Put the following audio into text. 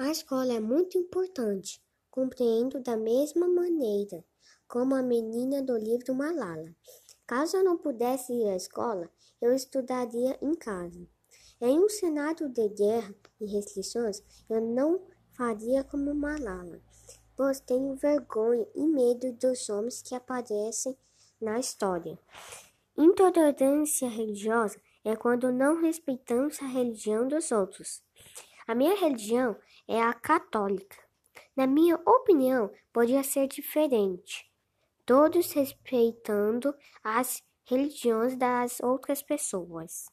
A escola é muito importante. Compreendo da mesma maneira como a menina do livro Malala. Caso eu não pudesse ir à escola, eu estudaria em casa. Em um cenário de guerra e restrições, eu não faria como Malala, pois tenho vergonha e medo dos homens que aparecem na história. Intolerância religiosa é quando não respeitamos a religião dos outros. A minha religião é a católica. Na minha opinião, podia ser diferente, todos respeitando as religiões das outras pessoas.